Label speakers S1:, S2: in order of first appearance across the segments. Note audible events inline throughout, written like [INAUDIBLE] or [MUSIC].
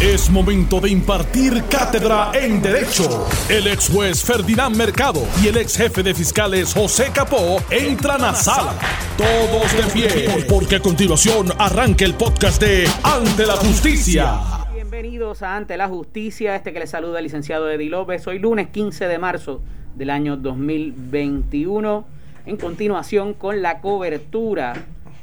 S1: Es momento de impartir cátedra en Derecho. El ex juez Ferdinand Mercado y el ex jefe de fiscales José Capó entran a sala. Todos de pie, porque a continuación arranca el podcast de Ante la Justicia.
S2: Bienvenidos a Ante la Justicia, este que les saluda el licenciado Eddie López. Hoy lunes 15 de marzo del año 2021. En continuación con la cobertura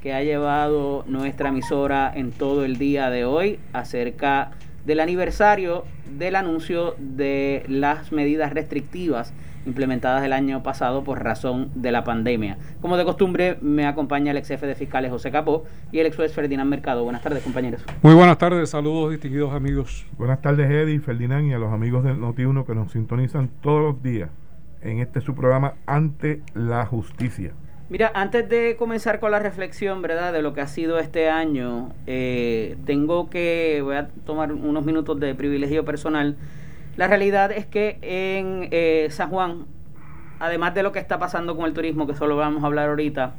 S2: que ha llevado nuestra emisora en todo el día de hoy acerca del aniversario del anuncio de las medidas restrictivas implementadas el año pasado por razón de la pandemia. Como de costumbre, me acompaña el ex jefe de fiscales José Capó y el ex juez Ferdinand Mercado. Buenas tardes, compañeros.
S3: Muy buenas tardes, saludos distinguidos amigos.
S4: Buenas tardes, Eddie, Ferdinand y a los amigos de Noti1 que nos sintonizan todos los días en este su programa Ante la Justicia.
S2: Mira, antes de comenzar con la reflexión, ¿verdad?, de lo que ha sido este año, eh, tengo que, voy a tomar unos minutos de privilegio personal. La realidad es que en eh, San Juan, además de lo que está pasando con el turismo, que solo vamos a hablar ahorita,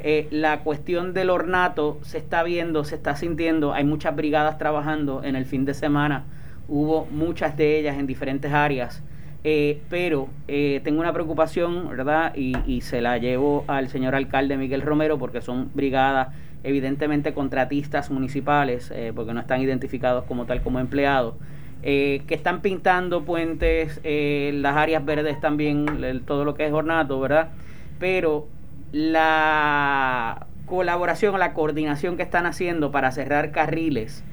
S2: eh, la cuestión del ornato se está viendo, se está sintiendo, hay muchas brigadas trabajando en el fin de semana, hubo muchas de ellas en diferentes áreas. Eh, pero eh, tengo una preocupación, ¿verdad? Y, se la llevo al señor alcalde Miguel Romero porque son brigadas evidentemente contratistas municipales, eh, porque no están identificados como tal como empleados, que están pintando puentes, las áreas verdes también, todo lo que es ornato, ¿verdad? Pero la colaboración, la coordinación que están haciendo para cerrar carriles,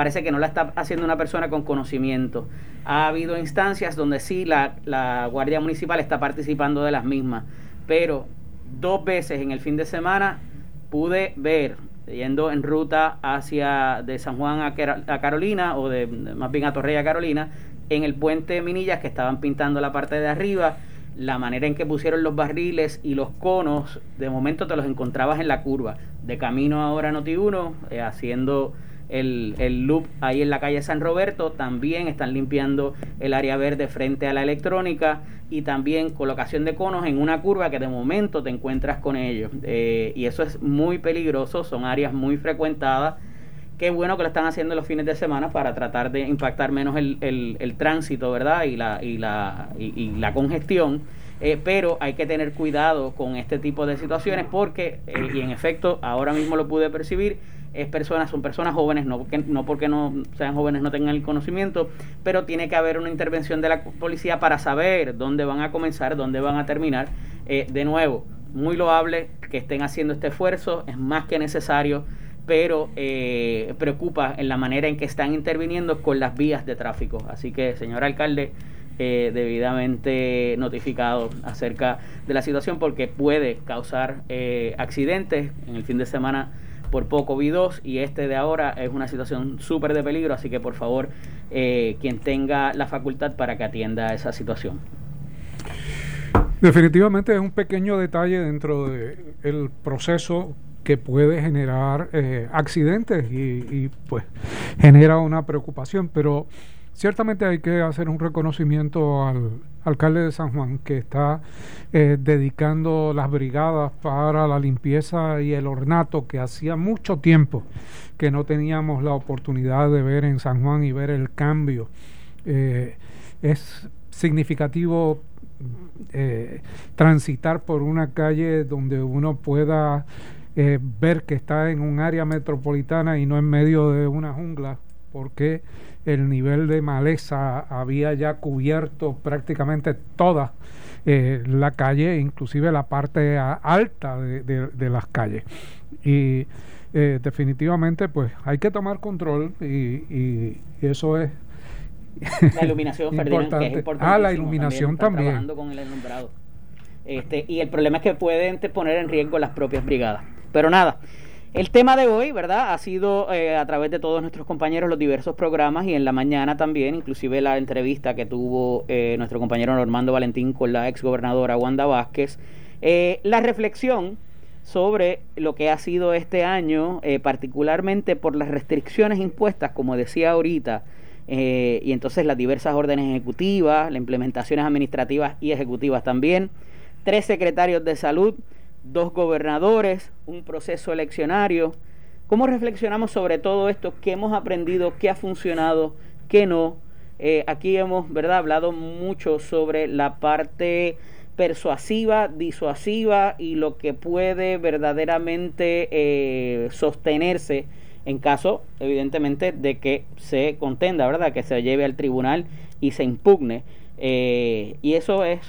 S2: parece que no la está haciendo una persona con conocimiento. Ha habido instancias donde sí la, la Guardia Municipal está participando de las mismas, pero dos veces en el fin de semana pude ver, yendo en ruta hacia de San Juan a, Carolina, o de más bien a Torreya Carolina, en el puente Minillas que estaban pintando la parte de arriba, la manera en que pusieron los barriles y los conos, de momento te los encontrabas en la curva, de camino ahora Noti 1, eh, haciendo el, el, loop ahí en la calle San Roberto, también están limpiando el área verde frente a la electrónica y también colocación de conos en una curva que de momento te encuentras con ellos. Eh, y eso es muy peligroso, son áreas muy frecuentadas. Qué bueno que lo están haciendo los fines de semana para tratar de impactar menos el, el, tránsito, ¿verdad? Y la, y la, y, la congestión. Eh, pero hay que tener cuidado con este tipo de situaciones porque, eh, y en efecto, ahora mismo lo pude percibir, es personas, son personas jóvenes, no porque, no porque no sean jóvenes no tengan el conocimiento, pero tiene que haber una intervención de la policía para saber dónde van a comenzar, dónde van a terminar. Eh, de nuevo, muy loable que estén haciendo este esfuerzo, es más que necesario, pero eh, preocupa en la manera en que están interviniendo con las vías de tráfico. Así que, señor alcalde, eh, debidamente notificado acerca de la situación porque puede causar accidentes. En el fin de semana por poco vi dos y este de ahora es una situación súper de peligro, así que por favor, eh, quien tenga la facultad para que atienda esa situación.
S3: Definitivamente es un pequeño detalle dentro del proceso que puede generar eh, accidentes y, y, pues genera una preocupación, pero ciertamente hay que hacer un reconocimiento al alcalde de San Juan que está eh, dedicando las brigadas para la limpieza y el ornato que hacía mucho tiempo que no teníamos la oportunidad de ver en San Juan y ver el cambio. Eh, es significativo eh, transitar por una calle donde uno pueda ver que está en un área metropolitana y no en medio de una jungla, porque el nivel de maleza había ya cubierto prácticamente toda eh, la calle, inclusive la parte alta de, las calles. Y eh, definitivamente pues hay que tomar control y, eso es
S2: la iluminación [LAUGHS] importante.
S3: ah la iluminación también,
S2: con el este, y el problema es que pueden poner en riesgo las propias brigadas pero nada el tema de hoy, ¿verdad? Ha sido eh, a través de todos nuestros compañeros los diversos programas y en la mañana también, inclusive la entrevista que tuvo eh, nuestro compañero Normando Valentín con la exgobernadora Wanda Vázquez, eh, la reflexión sobre lo que ha sido este año, particularmente por las restricciones impuestas, como decía ahorita, y entonces las diversas órdenes ejecutivas, las implementaciones administrativas y ejecutivas también, tres secretarios de salud, dos gobernadores, un proceso eleccionario, ¿Cómo reflexionamos sobre todo esto? ¿Qué hemos aprendido? ¿Qué ha funcionado? ¿Qué no? Eh, aquí hemos ¿verdad? hablado mucho sobre la parte persuasiva, disuasiva y lo que puede verdaderamente eh, sostenerse en caso, evidentemente, de que se contenda, ¿verdad? Que se lleve al tribunal y se impugne. Eh, y eso es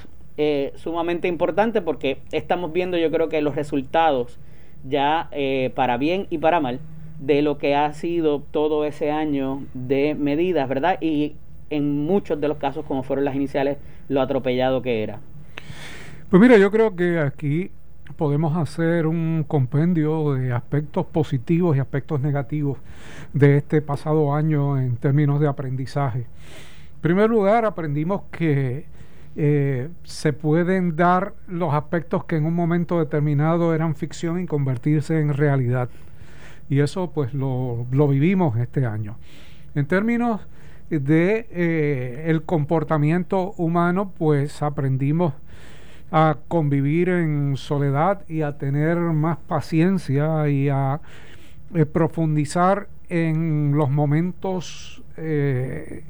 S2: eh, sumamente importante porque estamos viendo, yo creo que los resultados ya para bien y para mal de lo que ha sido todo ese año de medidas, ¿verdad? Y en muchos de los casos, como fueron las iniciales, lo atropellado que era.
S3: Pues mira, yo creo que aquí podemos hacer un compendio de aspectos positivos y aspectos negativos de este pasado año en términos de aprendizaje. En primer lugar, aprendimos que eh, se pueden dar los aspectos que en un momento determinado eran ficción y convertirse en realidad. Y eso pues lo, vivimos este año. En términos de eh, el comportamiento humano, pues aprendimos a convivir en soledad y a tener más paciencia y a eh, profundizar en los momentos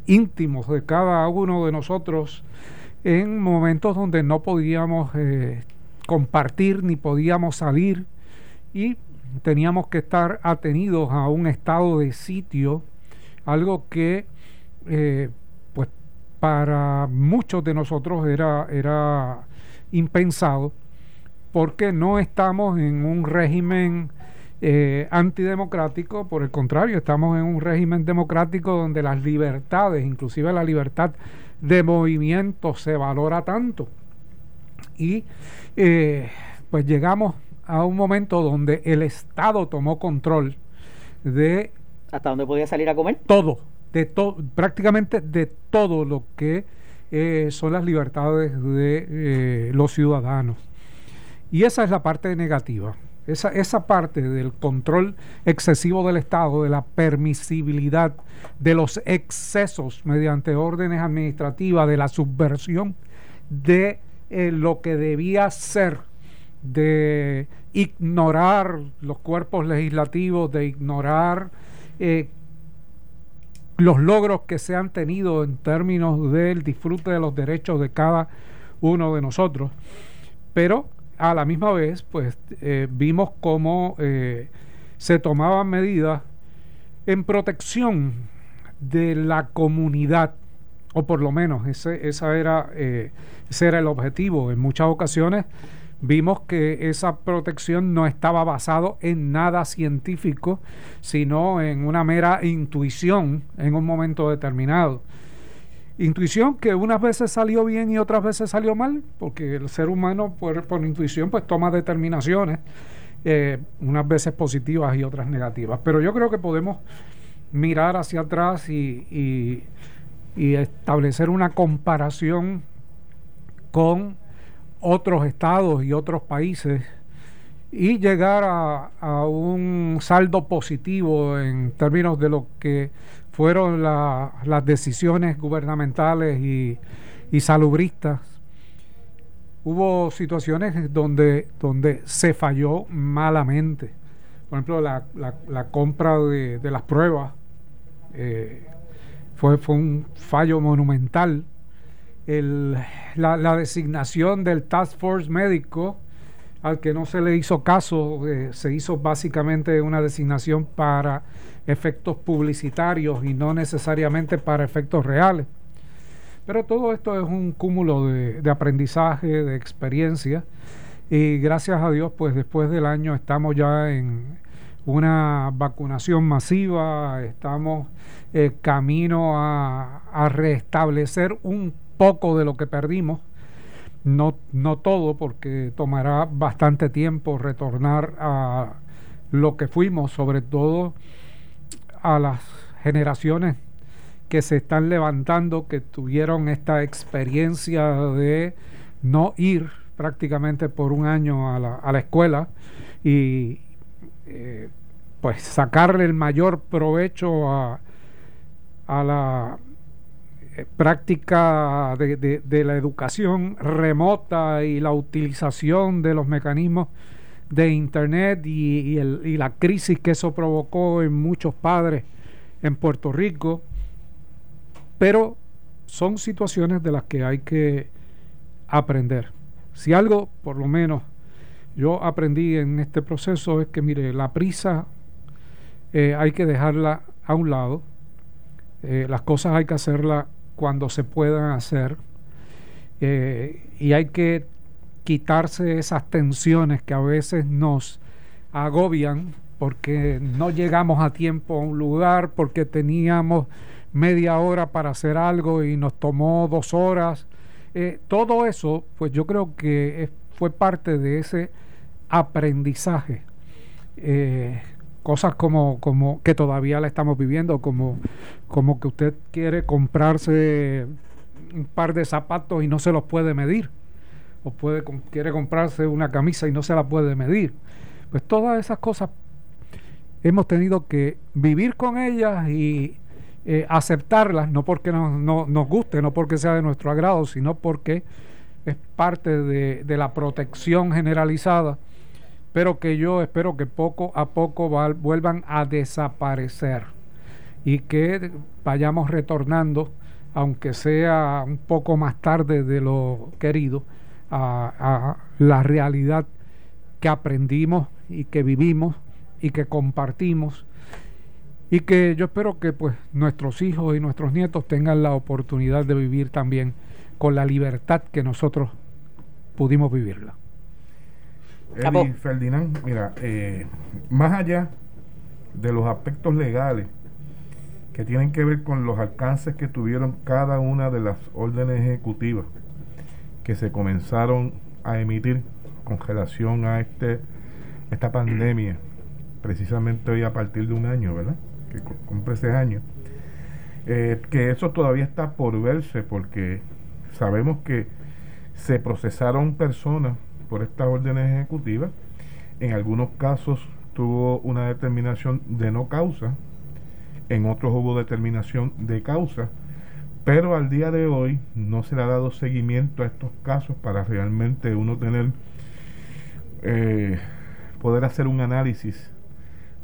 S3: íntimos de cada uno de nosotros en momentos donde no podíamos eh, compartir ni podíamos salir y teníamos que estar atenidos a un estado de sitio, algo que pues para muchos de nosotros era, era impensado porque no estamos en un régimen eh, antidemocrático, por el contrario, estamos en un régimen democrático donde las libertades, inclusive la libertad de movimiento, se valora tanto. Y eh, pues llegamos a un momento donde el Estado tomó control de...
S2: ¿Hasta dónde podía salir a comer?
S3: Todo, de todo, prácticamente de todo lo que eh, son las libertades de eh, los ciudadanos. Y esa es la parte negativa. Esa, esa parte del control excesivo del Estado, de la permisibilidad, de los excesos mediante órdenes administrativas, de la subversión de eh, lo que debía ser, de ignorar los cuerpos legislativos, de ignorar los logros que se han tenido en términos del disfrute de los derechos de cada uno de nosotros. Pero a la misma vez, pues eh, vimos cómo eh, se tomaban medidas en protección de la comunidad, o por lo menos ese, esa era, eh, ese era el objetivo. En muchas ocasiones vimos que esa protección no estaba basado en nada científico, sino en una mera intuición en un momento determinado. Intuición que unas veces salió bien y otras veces salió mal, porque el ser humano por, intuición pues toma determinaciones, eh, unas veces positivas y otras negativas. Pero yo creo que podemos mirar hacia atrás y establecer una comparación con otros estados y otros países y llegar a, un saldo positivo en términos de lo que fueron las decisiones gubernamentales y, salubristas. Hubo situaciones donde, donde se falló malamente. Por ejemplo, la, la, compra de, las pruebas eh, fue, fue un fallo monumental el, la, designación del Task Force médico, al que no se le hizo caso, eh, se hizo básicamente una designación para efectos publicitarios y no necesariamente para efectos reales. Pero todo esto es un cúmulo de, aprendizaje, de experiencia, y gracias a Dios, pues después del año estamos ya en una vacunación masiva, estamos eh, camino a, a restablecer un poco de lo que perdimos, no, no todo, porque tomará bastante tiempo retornar a lo que fuimos, sobre todo a las generaciones que se están levantando, que tuvieron esta experiencia de no ir prácticamente por un año a la, a la escuela y eh, pues sacarle el mayor provecho a, a la práctica de, la educación remota y la utilización de los mecanismos de internet y, y la crisis que eso provocó en muchos padres en Puerto Rico, pero son situaciones de las que hay que aprender. Si algo, por lo menos, yo aprendí en este proceso es que, mire, la prisa eh, hay que dejarla a un lado, eh, las cosas hay que hacerlas cuando se puedan hacer eh, y hay que quitarse esas tensiones que a veces nos agobian porque no llegamos a tiempo a un lugar, porque teníamos media hora para hacer algo y nos tomó dos horas. Eh, todo eso, pues yo creo que fue parte de ese aprendizaje. Eh, cosas como, como que todavía la estamos viviendo, como, como que usted quiere comprarse un par de zapatos y no se los puede medir, o puede, quiere comprarse una camisa y no se la puede medir. Pues todas esas cosas hemos tenido que vivir con ellas y eh, aceptarlas, no porque no, nos guste, no porque sea de nuestro agrado, sino porque es parte de, la protección generalizada, pero que yo espero que poco a poco vuelvan a desaparecer y que vayamos retornando, aunque sea un poco más tarde de lo querido, a la realidad que aprendimos y que vivimos y que compartimos y que yo espero que pues nuestros hijos y nuestros nietos tengan la oportunidad de vivir también con la libertad que nosotros pudimos vivirla.
S4: Eddie Ferdinand, mira, eh, más allá de los aspectos legales que tienen que ver con los alcances que tuvieron cada una de las órdenes ejecutivas que se comenzaron a emitir con relación a este esta pandemia precisamente hoy a partir de un año, ¿verdad? Que cumple ese año. Eh, que eso todavía está por verse porque sabemos que se procesaron personas por estas órdenes ejecutivas. En algunos casos tuvo una determinación de no causa, en otros hubo determinación de causa, pero al día de hoy no se le ha dado seguimiento a estos casos para realmente uno tener, eh, poder hacer un análisis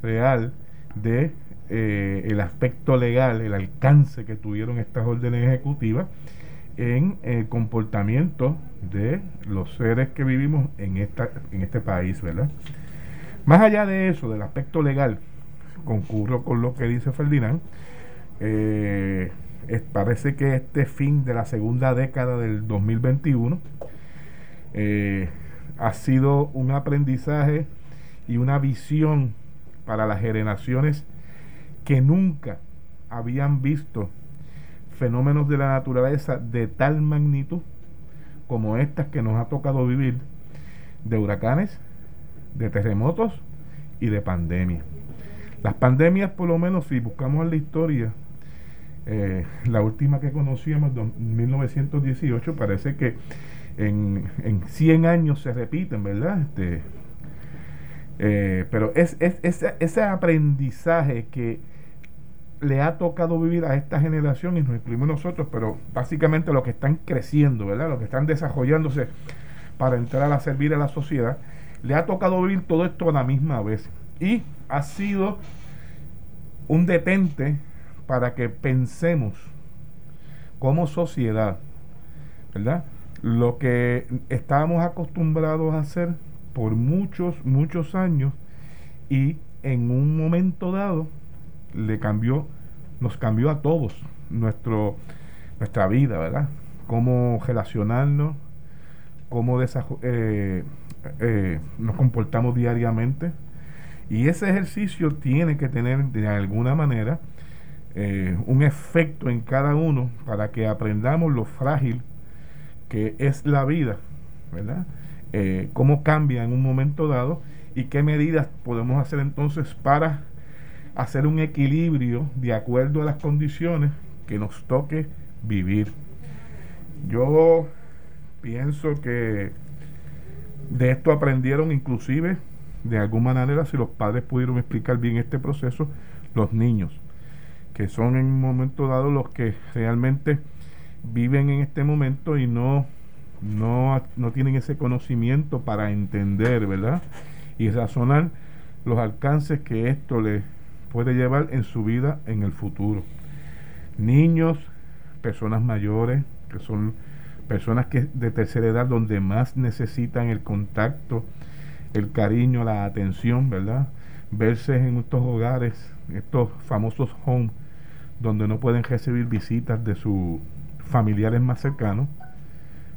S4: real de eh, el aspecto legal, el alcance que tuvieron estas órdenes ejecutivas en el comportamiento de los seres que vivimos en esta en este país, ¿verdad? Más allá de eso, del aspecto legal, concurro con lo que dice Ferdinand, eh, parece que este fin de la segunda década del 2021 eh, ha sido un aprendizaje y una visión para las generaciones que nunca habían visto fenómenos de la naturaleza de tal magnitud como estas que nos ha tocado vivir, de huracanes, de terremotos y de pandemias. Las pandemias, por lo menos, si buscamos en la historia, eh, la última que conocíamos, en 1918, parece que en, en 100 años se repiten, ¿verdad? Este, eh, pero es, ese aprendizaje que le ha tocado vivir a esta generación y nos incluimos nosotros, pero básicamente los que están creciendo, ¿verdad? Los que están desarrollándose para entrar a servir a la sociedad, le ha tocado vivir todo esto a la misma vez. Y ha sido un detente para que pensemos como sociedad, ¿verdad? Lo que estábamos acostumbrados a hacer por muchos, muchos años y en un momento dado le cambió, nos cambió a todos nuestro, nuestra vida, ¿verdad? Cómo relacionarnos, cómo eh, eh, nos comportamos diariamente. Y ese ejercicio tiene que tener de alguna manera eh, un efecto en cada uno para que aprendamos lo frágil que es la vida, ¿verdad? Cómo cambia en un momento dado y qué medidas podemos hacer entonces para hacer un equilibrio de acuerdo a las condiciones que nos toque vivir. Yo pienso que de esto aprendieron inclusive de alguna manera, si los padres pudieron explicar bien este proceso, los niños, que son en un momento dado los que realmente viven en este momento y no no, no tienen ese conocimiento para entender, ¿verdad? y razonar los alcances que esto le puede llevar en su vida en el futuro. Niños, personas mayores, que son personas que de tercera edad donde más necesitan el contacto, el cariño, la atención, ¿verdad? Verse en estos hogares, estos famosos homes, donde no pueden recibir visitas de sus familiares más cercanos,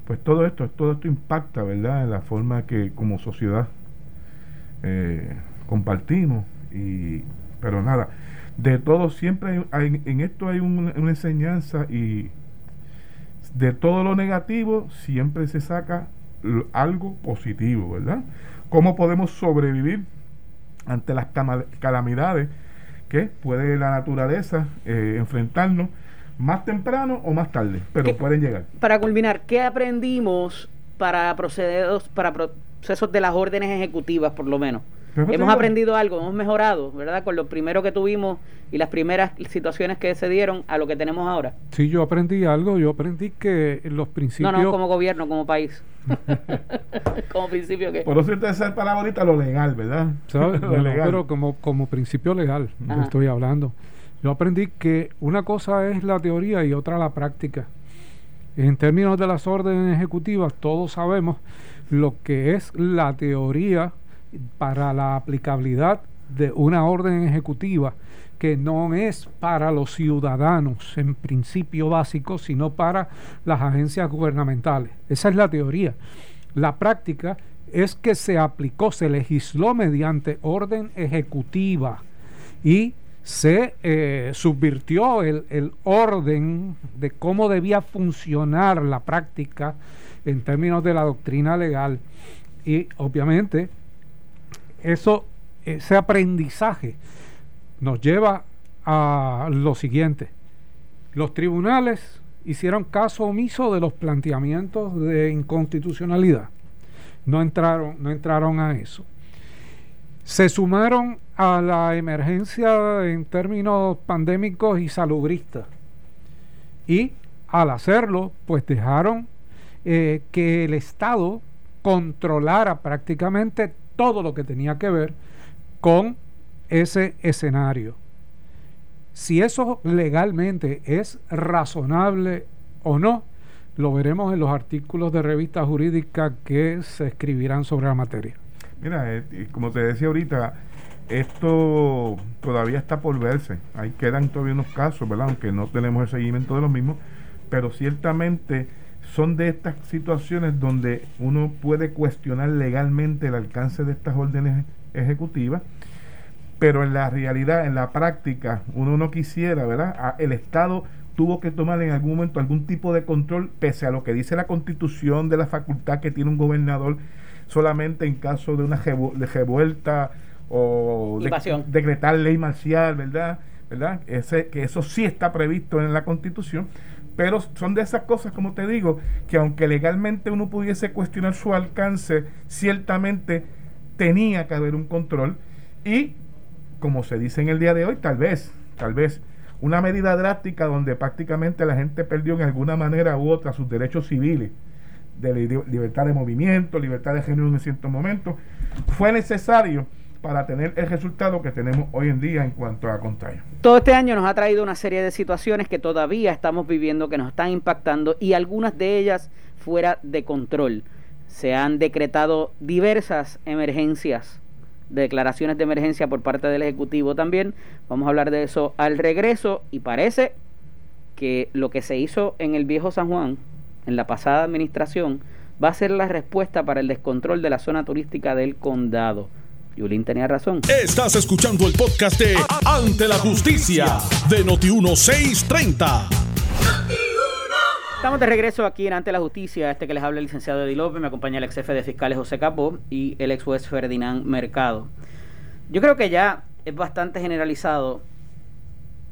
S4: pues todo esto, todo esto impacta, ¿verdad?, en la forma que como sociedad eh, compartimos. Y, pero nada, de todo siempre hay, en esto hay una enseñanza y de todo lo negativo siempre se saca algo positivo, ¿verdad? ¿Cómo podemos sobrevivir ante las calamidades que puede la naturaleza eh, enfrentarnos más temprano o más tarde, pero pueden llegar.
S2: Para culminar, ¿qué aprendimos para proceder para procesos de las órdenes ejecutivas, por lo menos? Hemos aprendido algo, hemos mejorado, ¿verdad? Con lo primero que tuvimos y las primeras situaciones que se dieron a lo que tenemos ahora.
S3: Sí, yo aprendí algo, yo aprendí que los principios...
S2: No, no, como gobierno, como país. [LAUGHS] como principio que...
S4: Por eso esa palabra lo legal, ¿verdad? [LAUGHS]
S3: lo legal. Pero como, como principio legal, estoy hablando. Yo aprendí que una cosa es la teoría y otra la práctica. En términos de las órdenes ejecutivas, todos sabemos lo que es la teoría para la aplicabilidad de una orden ejecutiva que no es para los ciudadanos en principio básico, sino para las agencias gubernamentales. Esa es la teoría. La práctica es que se aplicó, se legisló mediante orden ejecutiva y se eh, subvirtió el, el, orden de cómo debía funcionar la práctica en términos de la doctrina legal. Y obviamente eso, ese aprendizaje nos lleva a lo siguiente. Los tribunales hicieron caso omiso de los planteamientos de inconstitucionalidad. No entraron, no entraron a eso. Se sumaron a la emergencia en términos pandémicos y salubristas. Y al hacerlo, pues dejaron eh, que el Estado controlara prácticamente todo lo que tenía que ver con ese escenario. Si eso legalmente es razonable o no, lo veremos en los artículos de revista jurídica que se escribirán sobre la materia.
S4: Mira, eh, como te decía ahorita, esto todavía está por verse. Ahí quedan todavía unos casos, ¿verdad? Aunque no tenemos el seguimiento de los mismos, pero ciertamente son de estas situaciones donde uno puede cuestionar legalmente el alcance de estas órdenes ejecutivas, pero en la realidad, en la práctica, uno no quisiera, ¿verdad? El Estado tuvo que tomar en algún momento algún tipo de control, pese a lo que dice la constitución de la facultad que tiene un gobernador solamente en caso de una revuelta o decretar ley marcial, ¿verdad? ¿verdad? Ese, que eso sí está previsto en la constitución, pero son de esas cosas, como te digo, que aunque legalmente uno pudiese cuestionar su alcance, ciertamente tenía que haber un control. Y, como se dice en el día de hoy, tal vez, tal vez una medida drástica donde prácticamente la gente perdió en alguna manera u otra sus derechos civiles, de libertad de movimiento, libertad de género en ciertos momentos, fue necesario para tener el resultado que tenemos hoy en día en cuanto a contagio.
S2: Todo este año nos ha traído una serie de situaciones que todavía estamos viviendo, que nos están impactando y algunas de ellas fuera de control. Se han decretado diversas emergencias, declaraciones de emergencia por parte del Ejecutivo también. Vamos a hablar de eso al regreso y parece que lo que se hizo en el viejo San Juan, en la pasada administración, va a ser la respuesta para el descontrol de la zona turística del condado. Yulín tenía razón.
S1: Estás escuchando el podcast de Ante la Justicia de Noti1630.
S2: Estamos de regreso aquí en Ante la Justicia. Este que les habla el licenciado Eddie López, me acompaña el ex jefe de fiscales José Capó y el ex juez Ferdinand Mercado. Yo creo que ya es bastante generalizado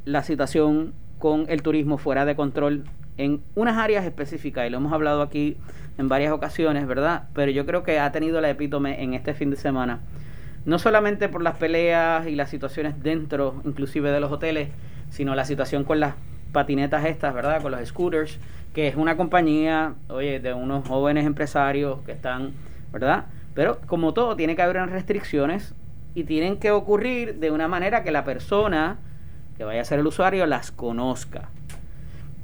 S2: la situación con el turismo fuera de control en unas áreas específicas, y lo hemos hablado aquí en varias ocasiones, ¿verdad? Pero yo creo que ha tenido la epítome en este fin de semana no solamente por las peleas y las situaciones dentro, inclusive de los hoteles, sino la situación con las patinetas estas, ¿verdad? Con los scooters, que es una compañía, oye, de unos jóvenes empresarios que están, ¿verdad? Pero como todo, tiene que haber restricciones y tienen que ocurrir de una manera que la persona que vaya a ser el usuario las conozca.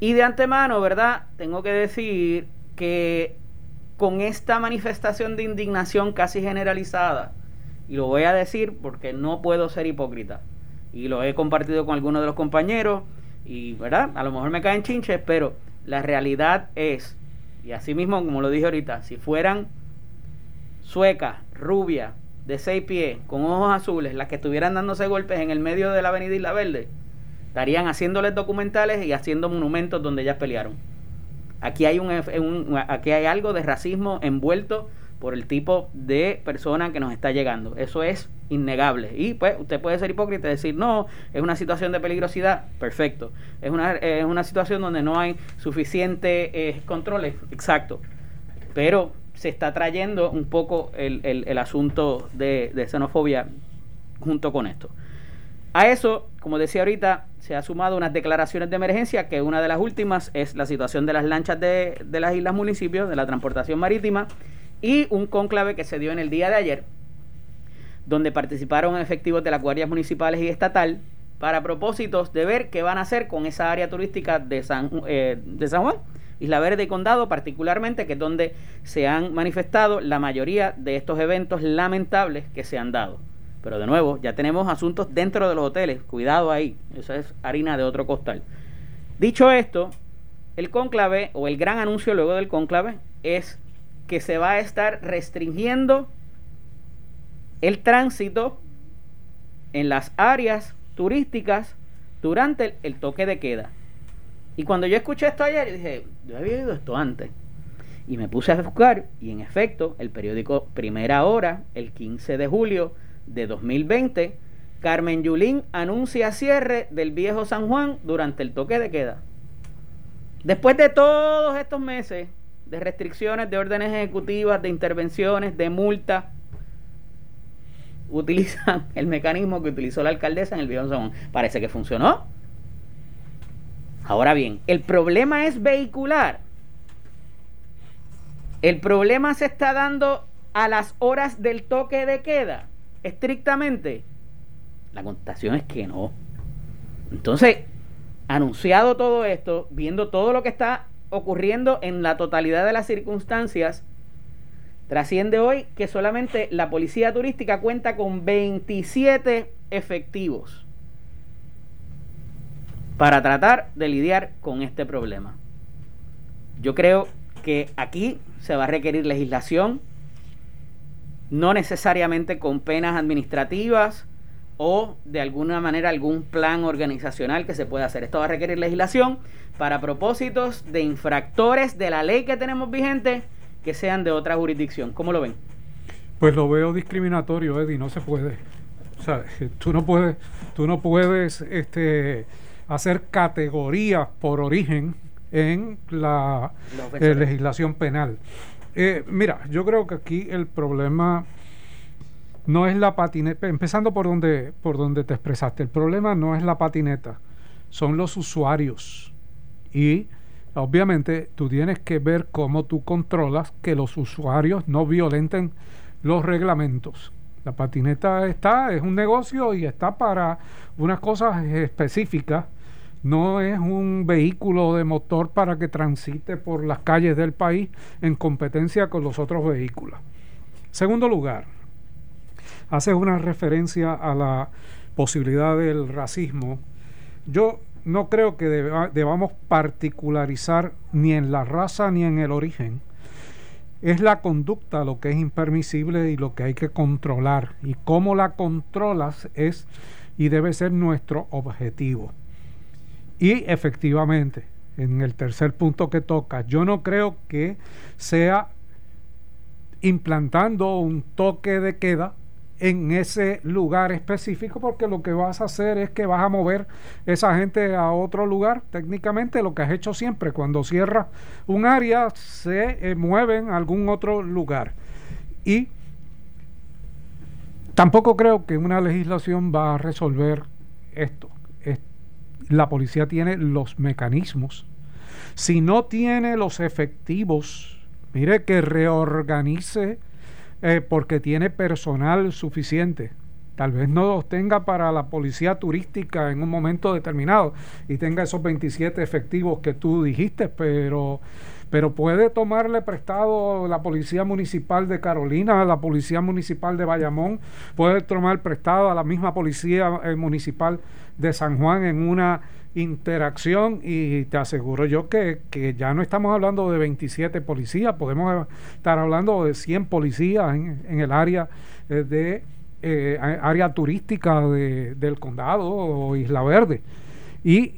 S2: Y de antemano, ¿verdad? Tengo que decir que con esta manifestación de indignación casi generalizada, y lo voy a decir porque no puedo ser hipócrita, y lo he compartido con algunos de los compañeros, y ¿verdad? A lo mejor me caen chinches, pero la realidad es, y así mismo como lo dije ahorita, si fueran suecas, rubias, de seis pies, con ojos azules, las que estuvieran dándose golpes en el medio de la avenida Isla Verde, estarían haciéndoles documentales y haciendo monumentos donde ellas pelearon. Aquí hay, un, aquí hay algo de racismo envuelto por el tipo de persona que nos está llegando. Eso es innegable. Y pues usted puede ser hipócrita y decir, no, es una situación de peligrosidad. Perfecto. Es una, es una situación donde no hay suficientes eh, controles. Exacto. Pero se está trayendo un poco el, el, asunto de, de xenofobia junto con esto. A eso, como decía ahorita, se ha sumado unas declaraciones de emergencia, que una de las últimas es la situación de las lanchas de, de las islas municipios, de la transportación marítima, y un conclave que se dio en el día de ayer, donde participaron efectivos de las guardias municipales y estatal para propósitos de ver qué van a hacer con esa área turística de San, eh, de San Juan, Isla Verde y Condado particularmente, que es donde se han manifestado la mayoría de estos eventos lamentables que se han dado. Pero de nuevo, ya tenemos asuntos dentro de los hoteles. Cuidado ahí. Eso es harina de otro costal. Dicho esto, el cónclave o el gran anuncio luego del cónclave es que se va a estar restringiendo el tránsito en las áreas turísticas durante el, toque de queda. Y cuando yo escuché esto ayer, dije, yo había oído esto antes. Y me puse a buscar y en efecto, el periódico Primera Hora, el 15 de julio, de 2020, Carmen Yulín anuncia cierre del viejo San Juan durante el toque de queda. Después de todos estos meses de restricciones, de órdenes ejecutivas, de intervenciones, de multa, utilizan [LAUGHS] el mecanismo que utilizó la alcaldesa en el Juan. Parece que funcionó. Ahora bien, el problema es vehicular. El problema se está dando a las horas del toque de queda estrictamente? La contestación es que no. Entonces, anunciado todo esto, viendo todo lo que está ocurriendo en la totalidad de las circunstancias, trasciende hoy que solamente la policía turística cuenta con 27 efectivos para tratar de lidiar con este problema. Yo creo que aquí se va a requerir legislación no necesariamente con penas administrativas o de alguna manera algún plan organizacional que se pueda hacer. Esto va a requerir legislación para propósitos de infractores de la ley que tenemos vigente que sean de otra jurisdicción. ¿Cómo lo ven?
S3: Pues lo veo discriminatorio, Eddie, no se puede. O sea, tú no puedes, tú no puedes este, hacer categorías por origen en la eh, legislación penal. Eh, mira, yo creo que aquí el problema no es la patineta, empezando por donde, por donde te expresaste, el problema no es la patineta, son los usuarios. Y obviamente tú tienes que ver cómo tú controlas que los usuarios no violenten los reglamentos. La patineta está, es un negocio y está para unas cosas específicas no es un vehículo de motor para que transite por las calles del país en competencia con los otros vehículos. Segundo lugar, hace una referencia a la posibilidad del racismo. Yo no creo que debamos particularizar ni en la raza ni en el origen. Es la conducta lo que es impermisible y lo que hay que controlar. Y cómo la controlas es y debe ser nuestro objetivo. Y efectivamente, en el tercer punto que toca, yo no creo que sea implantando un toque de queda en ese lugar específico porque lo que vas a hacer es que vas a mover esa gente a otro lugar. Técnicamente lo que has hecho siempre cuando cierras un área se eh, mueven a algún otro lugar. Y tampoco creo que una legislación va a resolver esto. La policía tiene los mecanismos. Si no tiene los efectivos, mire que reorganice eh, porque tiene personal suficiente. Tal vez no los tenga para la policía turística en un momento determinado y tenga esos 27 efectivos que tú dijiste, pero pero puede tomarle prestado la Policía Municipal de Carolina, la Policía Municipal de Bayamón, puede tomar prestado a la misma Policía eh, Municipal de San Juan en una interacción y te aseguro yo que, ya no estamos hablando de 27 policías, podemos estar hablando de 100 policías en, el área eh, de eh, área turística del condado o Isla Verde. Y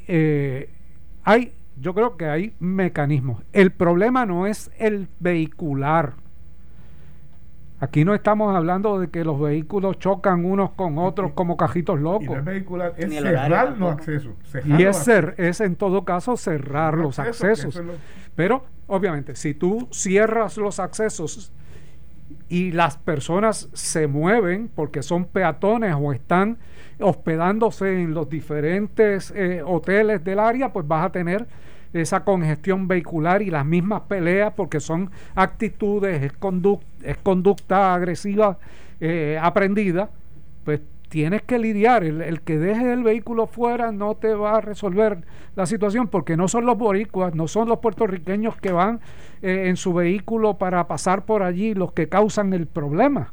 S3: hay yo creo que hay mecanismos. El problema no es el vehicular. Aquí no estamos hablando de que los vehículos chocan unos con otros como cajitos locos. Y no
S4: es vehicular, es cerrar los accesos.
S3: y es, ser, es en todo caso cerrar los accesos. Pero, obviamente, si tú cierras los accesos y las personas se mueven porque son peatones o están hospedándose en los diferentes eh, hoteles del área, pues vas a tener esa congestión vehicular y las mismas peleas porque son actitudes, es, conducta agresiva eh, aprendida, pues tienes que lidiar. El, que deje el vehículo fuera no te va a resolver la situación porque no son los boricuas, no son los puertorriqueños que van eh, en su vehículo para pasar por allí los que causan el problema.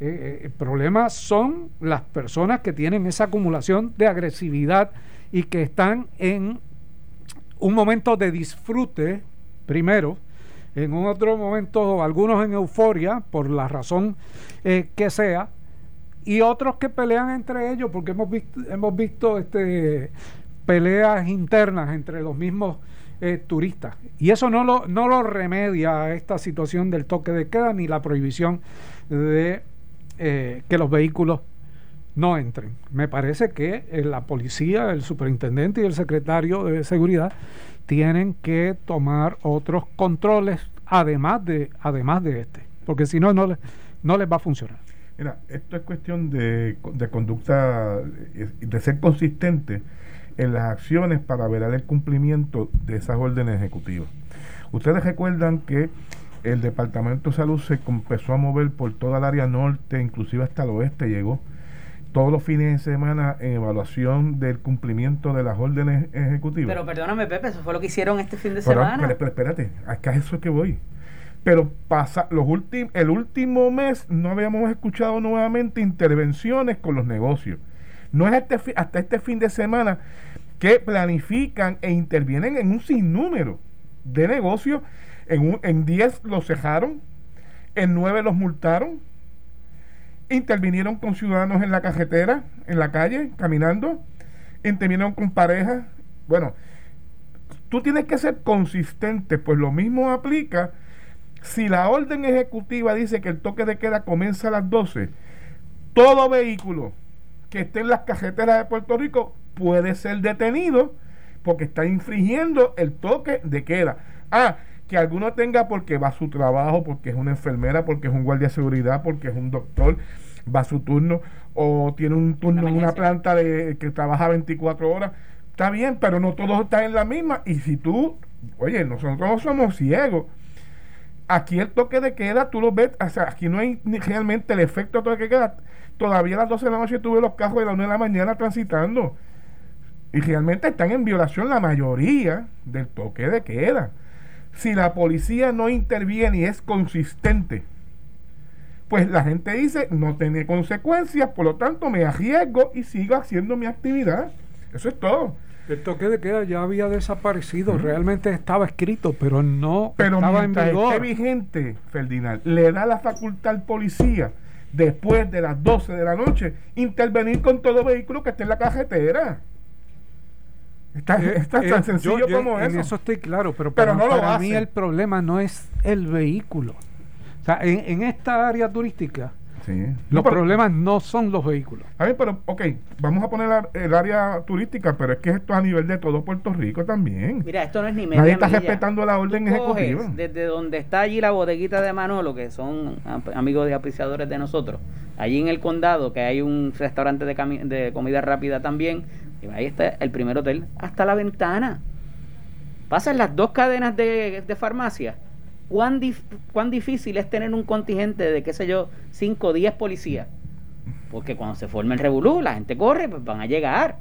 S3: Eh, el problema son las personas que tienen esa acumulación de agresividad y que están en un momento de disfrute, primero, en un otro momento, algunos en euforia, por la razón eh, que sea, y otros que pelean entre ellos, porque hemos visto, hemos visto este, peleas internas entre los mismos eh, turistas. Y eso no lo, no lo remedia esta situación del toque de queda ni la prohibición de eh, que los vehículos no entren. Me parece que eh, la policía, el superintendente y el secretario de seguridad tienen que tomar otros controles además de además de este, porque si no no les, no les va a funcionar.
S4: Mira, esto es cuestión de, de conducta, eh, de ser consistente en las acciones para ver el cumplimiento de esas órdenes ejecutivas. Ustedes recuerdan que el Departamento de Salud se empezó a mover por toda el área norte, inclusive hasta el oeste llegó todos los fines de semana en evaluación del cumplimiento de las órdenes ejecutivas.
S2: Pero perdóname, Pepe, eso fue lo que hicieron este fin de semana.
S4: Pero, pero, espérate, acá es eso que voy. Pero pasa, los últimos, el último mes no habíamos escuchado nuevamente intervenciones con los negocios. No es este, hasta este fin de semana que planifican e intervienen en un sinnúmero de negocios. En 10 en los cejaron, en 9 los multaron intervinieron con ciudadanos en la carretera, en la calle, caminando, intervinieron con parejas. Bueno, tú tienes que ser consistente, pues lo mismo aplica si la orden ejecutiva dice que el toque de queda comienza a las 12. Todo vehículo que esté en las carreteras de Puerto Rico puede ser detenido porque está infringiendo el toque de queda. Ah, que alguno tenga porque va a su trabajo, porque es una enfermera, porque es un guardia de seguridad, porque es un doctor, va a su turno, o tiene un turno en una planta de, que trabaja 24 horas, está bien, pero no todos están en la misma. Y si tú, oye, nosotros no somos ciegos. Aquí el toque de queda, tú lo ves, o sea, aquí no hay realmente el efecto de toque de queda. Todavía a las 12 de la noche tuve los carros de la 1 de la mañana transitando. Y realmente están en violación la mayoría del toque de queda. Si la policía no interviene y es consistente, pues la gente dice, no tiene consecuencias, por lo tanto me arriesgo y sigo haciendo mi actividad. Eso es todo.
S3: El toque de queda ya había desaparecido, realmente estaba escrito, pero no estaba en vigor.
S4: Esté vigente, Ferdinand, le da la facultad al policía después de las 12 de la noche intervenir con todo vehículo que esté en la carretera.
S3: Está, eh, tan eh, sencillo como eso. En eso estoy claro, pero, para, para mí el problema no es el vehículo. O sea, en, esta área turística, los problemas no son los vehículos.
S4: A ver, pero, ok, vamos a poner el área turística, pero es que esto es a nivel de todo Puerto Rico también.
S2: Mira, esto no es ni media
S4: Nadie está respetando la orden ejecutiva.
S2: Desde donde está allí la bodeguita de Manolo, que son amigos de apreciadores de nosotros, allí en el condado, que hay un restaurante de, de comida rápida también, ahí está el primer hotel, hasta la ventana. Pasan las dos cadenas de, farmacia ¿cuán, difícil es tener un contingente de, qué sé yo, 5 o 10 policías? Porque cuando se forma el revolú, la gente corre, pues van a llegar.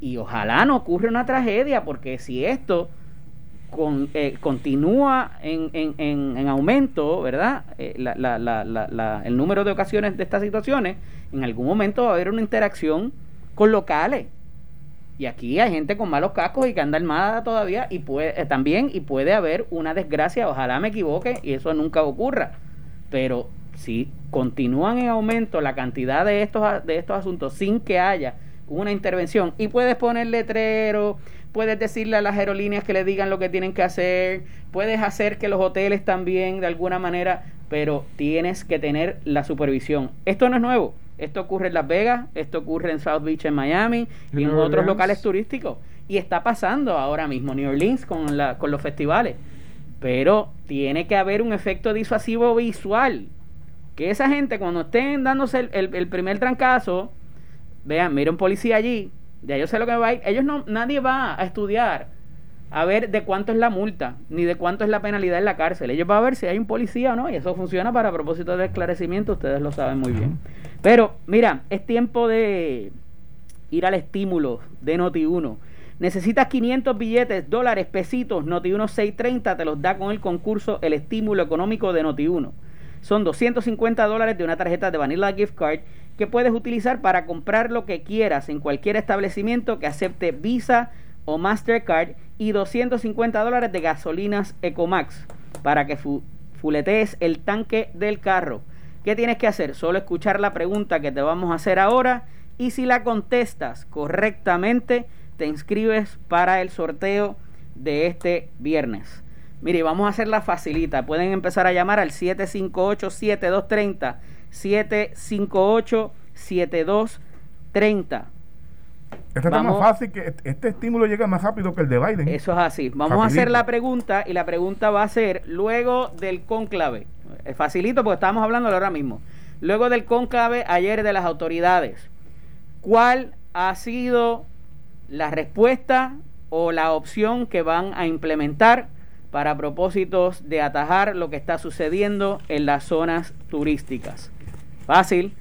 S2: Y ojalá no ocurra una tragedia, porque si esto con, eh, continúa en, aumento, ¿verdad? Eh, el número de ocasiones de estas situaciones, en algún momento va a haber una interacción con locales. Y aquí hay gente con malos cascos y que anda armada todavía y puede eh, también y puede haber una desgracia, ojalá me equivoque y eso nunca ocurra. Pero si continúan en aumento la cantidad de estos de estos asuntos sin que haya una intervención y puedes poner letrero, puedes decirle a las aerolíneas que le digan lo que tienen que hacer, puedes hacer que los hoteles también de alguna manera, pero tienes que tener la supervisión. Esto no es nuevo, esto ocurre en Las Vegas, esto ocurre en South Beach en Miami y en otros locales turísticos y está pasando ahora mismo New Orleans con, la, con los festivales. Pero tiene que haber un efecto disuasivo visual. Que esa gente cuando estén dándose el, el primer trancazo, vean, mira un policía allí, ya yo sé lo que va a ir. Ellos no, nadie va a estudiar a ver de cuánto es la multa, ni de cuánto es la penalidad en la cárcel. Ellos van a ver si hay un policía o no, y eso funciona para propósito de esclarecimiento, ustedes lo saben muy bien. Pero, mira, es tiempo de ir al estímulo de Noti1. Necesitas 500 billetes, dólares, pesitos, Noti1 630 te los da con el concurso El Estímulo Económico de Noti1. Son 250 dólares de una tarjeta de Vanilla Gift Card que puedes utilizar para comprar lo que quieras en cualquier establecimiento que acepte Visa o Mastercard y 250 dólares de gasolinas Ecomax para que fuletees el tanque del carro. ¿Qué tienes que hacer? Solo escuchar la pregunta que te vamos a hacer ahora y si la contestas correctamente, te inscribes para el sorteo de este viernes. Mire, vamos a hacer la facilita. Pueden empezar a llamar al 758-7230. 758-7230.
S4: Esto está más fácil que este estímulo llega más rápido que el de Biden.
S2: Eso es así. Vamos a hacer la pregunta y la pregunta va a ser luego del conclave. Es facilito porque estamos hablando ahora mismo. Luego del conclave ayer de las autoridades, ¿cuál ha sido la respuesta o la opción que van a implementar para propósitos de atajar lo que está sucediendo en las zonas turísticas. Fácil.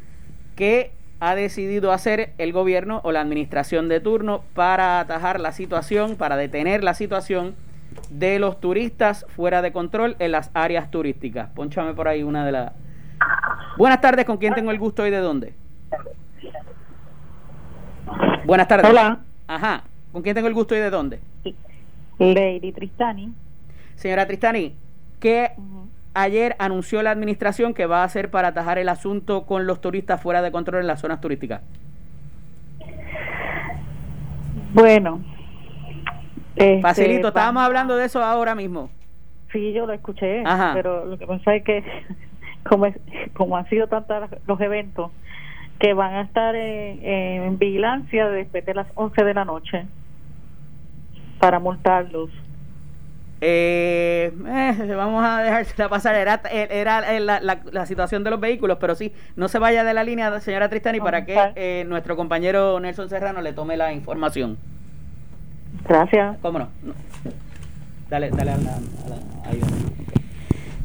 S2: ¿Qué ha decidido hacer el gobierno o la administración de turno para atajar la situación, para detener la situación de los turistas fuera de control en las áreas turísticas? Pónchame por ahí una de las... Buenas tardes, ¿con quién tengo el gusto y de dónde? Buenas tardes.
S5: Hola.
S2: Ajá, ¿con quién tengo el gusto y de dónde?
S5: Lady Tristani.
S2: Señora Tristani, ¿qué ayer anunció la administración que va a hacer para atajar el asunto con los turistas fuera de control en las zonas turísticas?
S5: Bueno.
S2: Este, Facilito, estábamos hablando de eso ahora mismo.
S5: Sí, yo lo escuché, pero lo que pasa es que [LAUGHS] como, como han sido tantos los eventos que van a estar en, en vigilancia después de las 11 de la noche para multarlos.
S2: Eh, eh, vamos a dejársela [LAUGHS] pasar. Era, era la, la, situación de los vehículos, pero sí, no se vaya de la línea, señora Tristani, para que eh, nuestro compañero Nelson Serrano le tome la información.
S5: Gracias.
S2: ¿Cómo no? Dale, dale a la,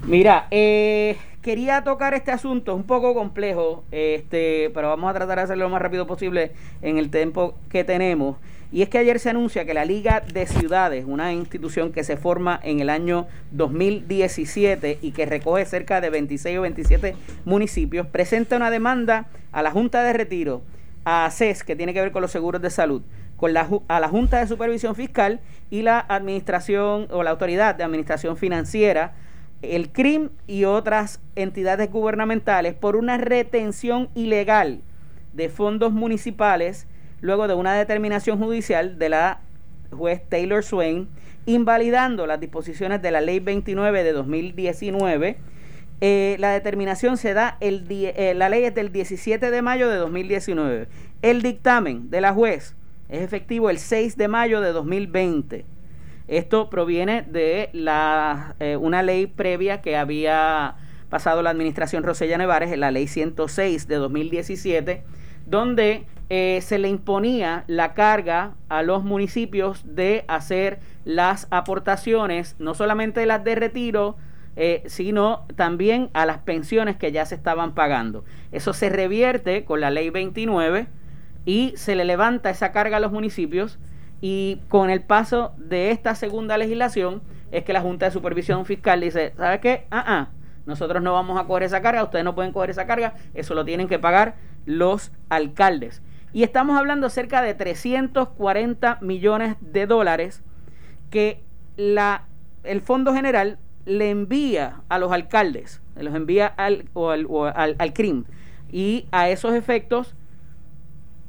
S2: Mira, eh, quería tocar este asunto, un poco complejo, este, pero vamos a tratar de hacerlo lo más rápido posible en el tiempo que tenemos. Y es que ayer se anuncia que la Liga de Ciudades, una institución que se forma en el año 2017 y que recoge cerca de 26 o 27 municipios, presenta una demanda a la Junta de Retiro, a CES, que tiene que ver con los seguros de salud, a la Junta de Supervisión Fiscal y la Administración o la Autoridad de Administración Financiera, el CRIM y otras entidades gubernamentales por una retención ilegal de fondos municipales luego de una determinación judicial de la juez Taylor Swain, invalidando las disposiciones de la ley 29 de 2019. Eh, la determinación se da, eh, la ley es del 17 de mayo de 2019. El dictamen de la juez es efectivo el 6 de mayo de 2020. Esto proviene de eh, una ley previa que había pasado la administración Rosella Nevares, la ley 106 de 2017, donde eh, se le imponía la carga a los municipios de hacer las aportaciones, no solamente las de retiro, eh, sino también a las pensiones que ya se estaban pagando. Eso se revierte con la ley 29 y se le levanta esa carga a los municipios y con el paso de esta segunda legislación es que la Junta de Supervisión Fiscal dice, ¿sabe qué? Ah, ah, nosotros no vamos a coger esa carga, ustedes no pueden coger esa carga, eso lo tienen que pagar los alcaldes. Y estamos hablando cerca de 340 millones de dólares que la, el Fondo General le envía a los alcaldes, los envía al, o al, al, al CRIM. Y a esos efectos,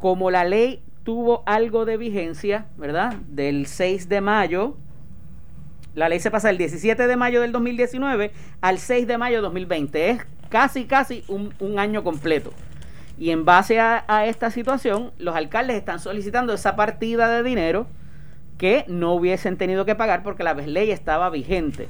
S2: como la ley tuvo algo de vigencia, ¿verdad? Del 6 de mayo, la ley se pasa del 17 de mayo del 2019 al 6 de mayo del 2020. Es casi, casi un, un año completo. Y en base a, esta situación, los alcaldes están solicitando esa partida de dinero que no hubiesen tenido que pagar porque la ley estaba vigente.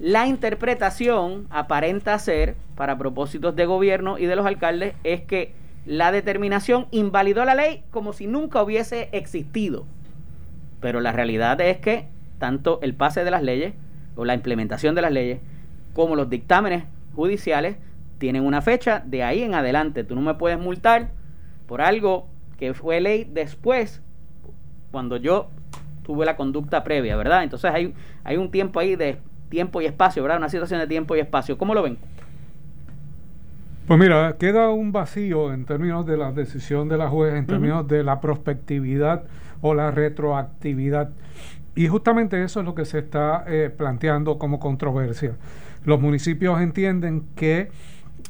S2: La interpretación aparenta ser, para propósitos de gobierno y de los alcaldes, es que la determinación invalidó la ley como si nunca hubiese existido. Pero la realidad es que tanto el pase de las leyes o la implementación de las leyes como los dictámenes judiciales tienen una fecha de ahí en adelante. Tú no me puedes multar por algo que fue ley después, cuando yo tuve la conducta previa, ¿verdad? Entonces hay, hay un tiempo ahí de tiempo y espacio, ¿verdad? Una situación de tiempo y espacio. ¿Cómo lo ven?
S3: Pues mira, queda un vacío en términos de la decisión de la juez, en términos de la prospectividad o la retroactividad. Y justamente eso es lo que se está eh, planteando como controversia. Los municipios entienden que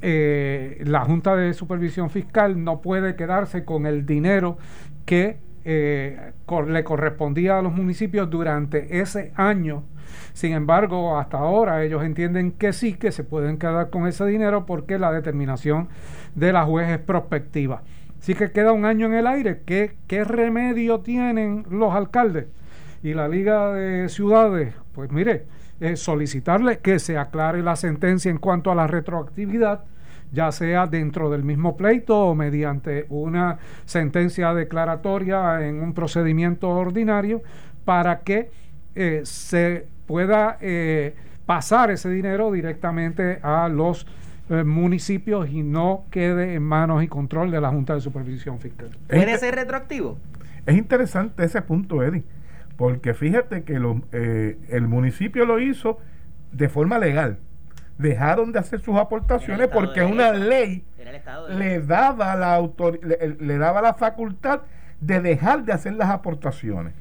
S3: eh, la Junta de Supervisión Fiscal no puede quedarse con el dinero que eh, le correspondía a los municipios durante ese año. Sin embargo, hasta ahora ellos entienden que sí, que se pueden quedar con ese dinero porque la determinación de la juez es prospectiva. Así que queda un año en el aire. ¿Qué, qué remedio tienen los alcaldes? Y la Liga de Ciudades, pues mire, solicitarle que se aclare la sentencia en cuanto a la retroactividad, ya sea dentro del mismo pleito o mediante una sentencia declaratoria en un procedimiento ordinario, para que eh, se pueda eh, pasar ese dinero directamente a los eh, municipios y no quede en manos y control de la Junta de Supervisión Fiscal.
S2: ¿Puede ser retroactivo?
S4: Es interesante ese punto, Eddie porque fíjate que eh, el municipio lo hizo de forma legal. Dejaron de hacer sus aportaciones porque una ley le daba, la le, daba la facultad de dejar de hacer las aportaciones.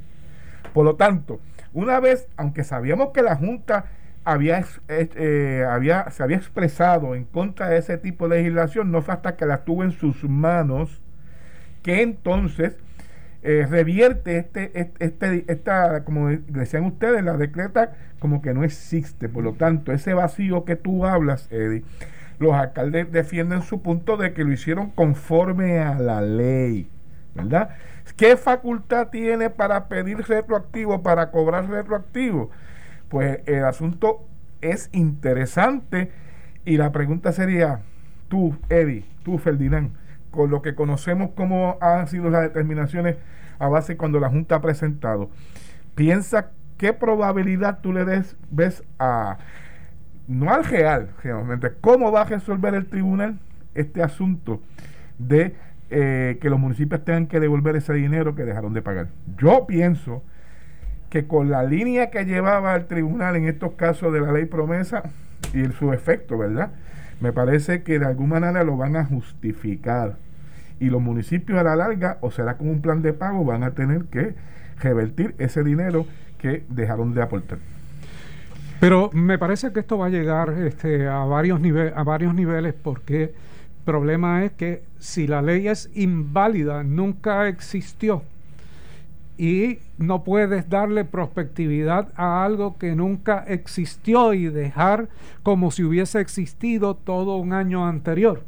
S4: Por lo tanto, una vez, aunque sabíamos que la Junta había, eh, había, se había expresado en contra de ese tipo de legislación, no fue hasta que la tuvo en sus manos que entonces eh, revierte este, este, esta, como decían ustedes, la decreta como que no existe. Por lo tanto, ese vacío que tú hablas, Eddie, los alcaldes defienden su punto de que lo hicieron conforme a la ley, ¿verdad? ¿Qué facultad tiene para pedir retroactivo, para cobrar retroactivo? Pues el asunto es interesante y la pregunta sería, tú, Eddie, tú, Ferdinand, con lo que conocemos como han sido las determinaciones a base cuando la Junta ha presentado, piensa qué probabilidad tú le des, ves a, no al real, realmente, cómo va a resolver el tribunal este asunto de eh, que los municipios tengan que devolver ese dinero que dejaron de pagar. Yo pienso que con la línea que llevaba el tribunal en estos casos de la ley promesa y su efecto, ¿verdad? Me parece que de alguna manera lo van a justificar. Y los municipios a la larga, o será con un plan de pago, van a tener que revertir ese dinero que dejaron de aportar.
S3: Pero me parece que esto va a llegar este, a, varios a varios niveles porque problema es que si la ley es inválida, nunca existió y no puedes darle prospectividad a algo que nunca existió y dejar como si hubiese existido todo un año anterior.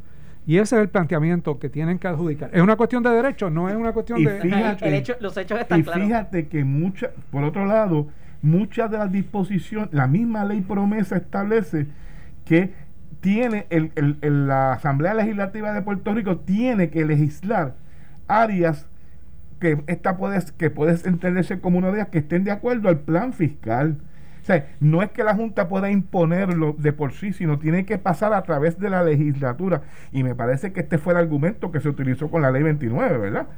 S3: Y ese es el planteamiento que tienen que adjudicar. Es una cuestión de derecho, no es una cuestión de...
S2: Fíjate, los hechos están
S4: y fíjate que muchas, por otro lado, muchas de las disposiciones, la misma ley promesa establece que tiene el, el, la Asamblea Legislativa de Puerto Rico tiene que legislar áreas que esta puedes, que puedes entenderse como una de ellas que estén de acuerdo al plan fiscal. sea, no es que la Junta pueda imponerlo de por sí, sino tiene que pasar a través de la legislatura. Y me parece que este fue el argumento que se utilizó con la ley 29, ¿verdad?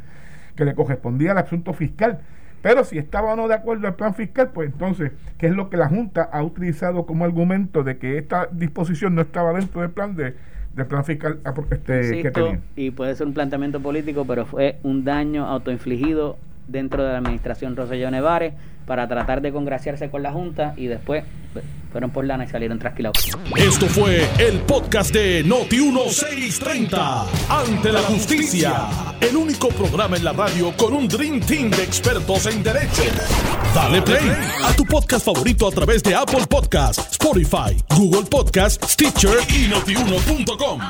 S4: Que le correspondía al asunto fiscal. Pero si estaba o no de acuerdo al plan fiscal, pues entonces, ¿qué es lo que la Junta ha utilizado como argumento de que esta disposición no estaba dentro del plan de del plan fiscal ah, este, que tenía?
S2: Y puede ser un planteamiento político, pero fue un daño autoinfligido dentro de la administración Roselló Nevares para tratar de congraciarse con la Junta y después fueron por lana y salieron trasquilados.
S1: Esto fue el podcast de Noti1630. Ante la justicia. El único programa en la radio con un Dream Team de expertos en derecho. Dale play a tu podcast favorito a través de Apple Podcasts, Spotify, Google Podcasts, Stitcher y notiuno.com.